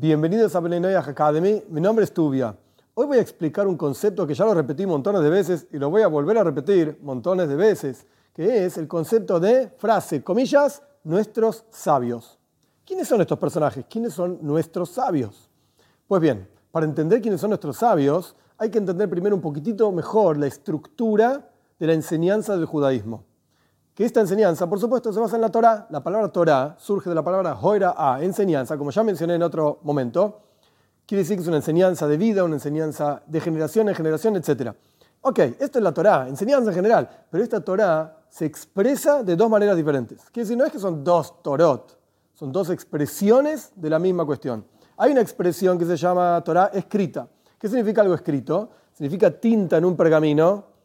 Bienvenidos a Benenoyah Academy. Mi nombre es Tubia. Hoy voy a explicar un concepto que ya lo repetí montones de veces y lo voy a volver a repetir montones de veces, que es el concepto de frase, comillas, nuestros sabios. ¿Quiénes son estos personajes? ¿Quiénes son nuestros sabios? Pues bien, para entender quiénes son nuestros sabios, hay que entender primero un poquitito mejor la estructura de la enseñanza del judaísmo que esta enseñanza, por supuesto, se basa en la Torah. La palabra Torah surge de la palabra Hoira a, enseñanza, como ya mencioné en otro momento. Quiere decir que es una enseñanza de vida, una enseñanza de generación en generación, etc. Ok, esto es la Torah, enseñanza en general, pero esta Torah se expresa de dos maneras diferentes. Quiere decir, no es que son dos Torot, son dos expresiones de la misma cuestión. Hay una expresión que se llama Torah escrita. ¿Qué significa algo escrito? Significa tinta en un pergamino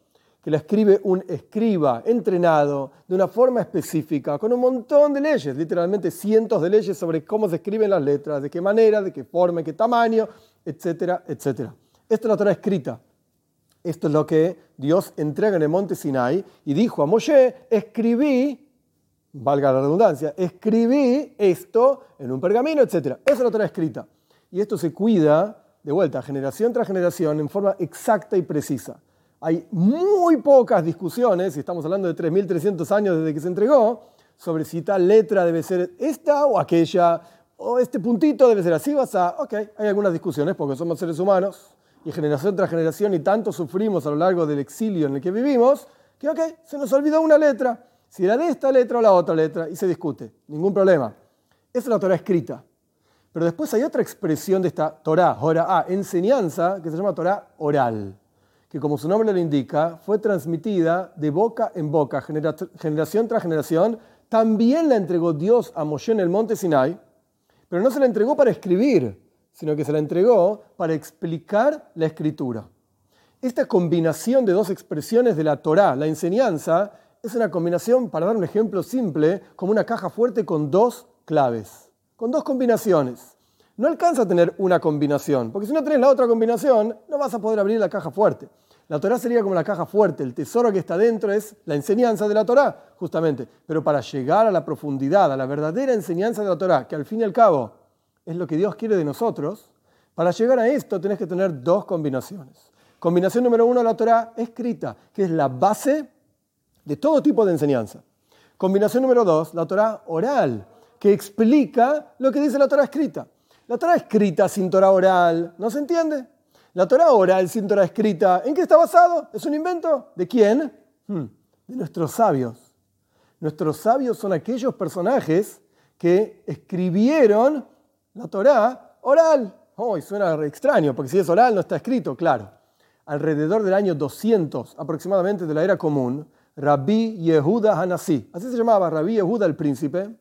que la escribe un escriba entrenado de una forma específica, con un montón de leyes, literalmente cientos de leyes sobre cómo se escriben las letras, de qué manera, de qué forma, qué tamaño, etcétera, etcétera. Esto es la Torah escrita. Esto es lo que Dios entrega en el monte Sinai y dijo a Moshe, escribí, valga la redundancia, escribí esto en un pergamino, etcétera. Esa es la Torah escrita. Y esto se cuida, de vuelta, generación tras generación, en forma exacta y precisa hay muy pocas discusiones, y estamos hablando de 3.300 años desde que se entregó, sobre si tal letra debe ser esta o aquella, o este puntito debe ser así, vas a, ok, hay algunas discusiones porque somos seres humanos y generación tras generación y tanto sufrimos a lo largo del exilio en el que vivimos, que ok, se nos olvidó una letra, si era de esta letra o la otra letra, y se discute, ningún problema. Es la Torah escrita. Pero después hay otra expresión de esta Torah, Torah, enseñanza, que se llama Torah oral que como su nombre lo indica, fue transmitida de boca en boca, generación tras generación, también la entregó Dios a Moshe en el monte Sinai, pero no se la entregó para escribir, sino que se la entregó para explicar la escritura. Esta combinación de dos expresiones de la Torá, la enseñanza, es una combinación, para dar un ejemplo simple, como una caja fuerte con dos claves, con dos combinaciones. No alcanza a tener una combinación, porque si no tenés la otra combinación, no vas a poder abrir la caja fuerte. La Torah sería como la caja fuerte, el tesoro que está dentro es la enseñanza de la Torah, justamente. Pero para llegar a la profundidad, a la verdadera enseñanza de la Torah, que al fin y al cabo es lo que Dios quiere de nosotros, para llegar a esto tenés que tener dos combinaciones. Combinación número uno, la Torah escrita, que es la base de todo tipo de enseñanza. Combinación número dos, la Torah oral, que explica lo que dice la Torah escrita. La Torah escrita sin Torah oral, ¿no se entiende? La Torah oral sin Torah escrita, ¿en qué está basado? ¿Es un invento? ¿De quién? Hmm, de nuestros sabios. Nuestros sabios son aquellos personajes que escribieron la Torah oral. Oh, suena extraño, porque si es oral no está escrito, claro. Alrededor del año 200 aproximadamente de la era común, Rabbi Yehuda Hanassi, así se llamaba Rabbi Yehuda el príncipe,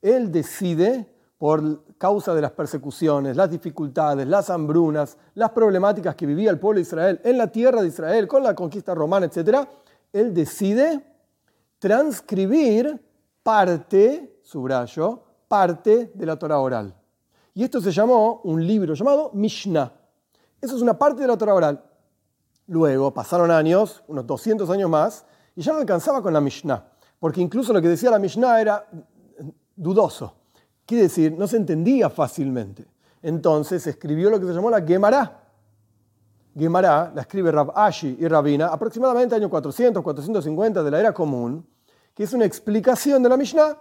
él decide por causa de las persecuciones, las dificultades, las hambrunas, las problemáticas que vivía el pueblo de Israel en la tierra de Israel con la conquista romana, etc., él decide transcribir parte, subrayo, parte de la Torah oral. Y esto se llamó un libro llamado Mishnah. Eso es una parte de la Torah oral. Luego pasaron años, unos 200 años más, y ya no alcanzaba con la Mishnah, porque incluso lo que decía la Mishnah era dudoso Quiere decir, no se entendía fácilmente. Entonces escribió lo que se llamó la Gemara. Gemara la escribe Rab Ashi y Rabina aproximadamente año 400, 450 de la era común, que es una explicación de la Mishnah.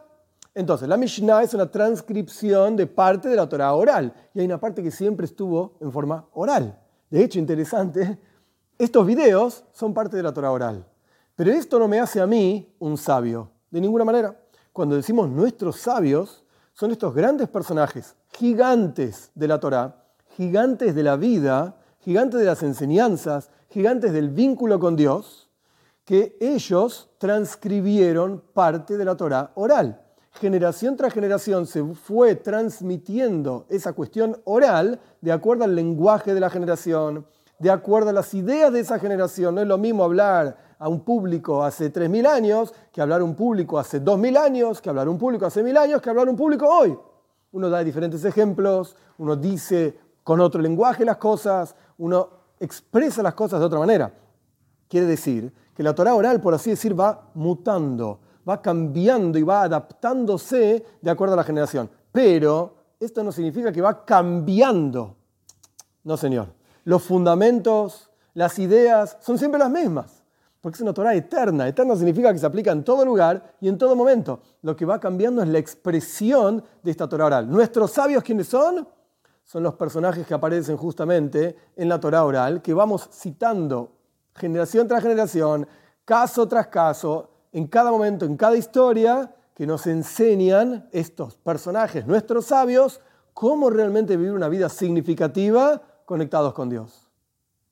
Entonces, la Mishnah es una transcripción de parte de la Torah oral, y hay una parte que siempre estuvo en forma oral. De hecho, interesante, estos videos son parte de la Torah oral. Pero esto no me hace a mí un sabio, de ninguna manera. Cuando decimos nuestros sabios, son estos grandes personajes, gigantes de la Torá, gigantes de la vida, gigantes de las enseñanzas, gigantes del vínculo con Dios, que ellos transcribieron parte de la Torá oral. Generación tras generación se fue transmitiendo esa cuestión oral de acuerdo al lenguaje de la generación, de acuerdo a las ideas de esa generación. No es lo mismo hablar a un público hace 3.000 años que hablar a un público hace 2.000 años, que hablar a un público hace 1.000 años, que hablar a un público hoy. Uno da diferentes ejemplos, uno dice con otro lenguaje las cosas, uno expresa las cosas de otra manera. Quiere decir que la Torah oral, por así decir, va mutando, va cambiando y va adaptándose de acuerdo a la generación. Pero esto no significa que va cambiando. No, Señor. Los fundamentos, las ideas son siempre las mismas. Porque es una Torah eterna. Eterna significa que se aplica en todo lugar y en todo momento. Lo que va cambiando es la expresión de esta Torah oral. ¿Nuestros sabios quiénes son? Son los personajes que aparecen justamente en la Torah oral, que vamos citando generación tras generación, caso tras caso, en cada momento, en cada historia, que nos enseñan estos personajes, nuestros sabios, cómo realmente vivir una vida significativa conectados con Dios.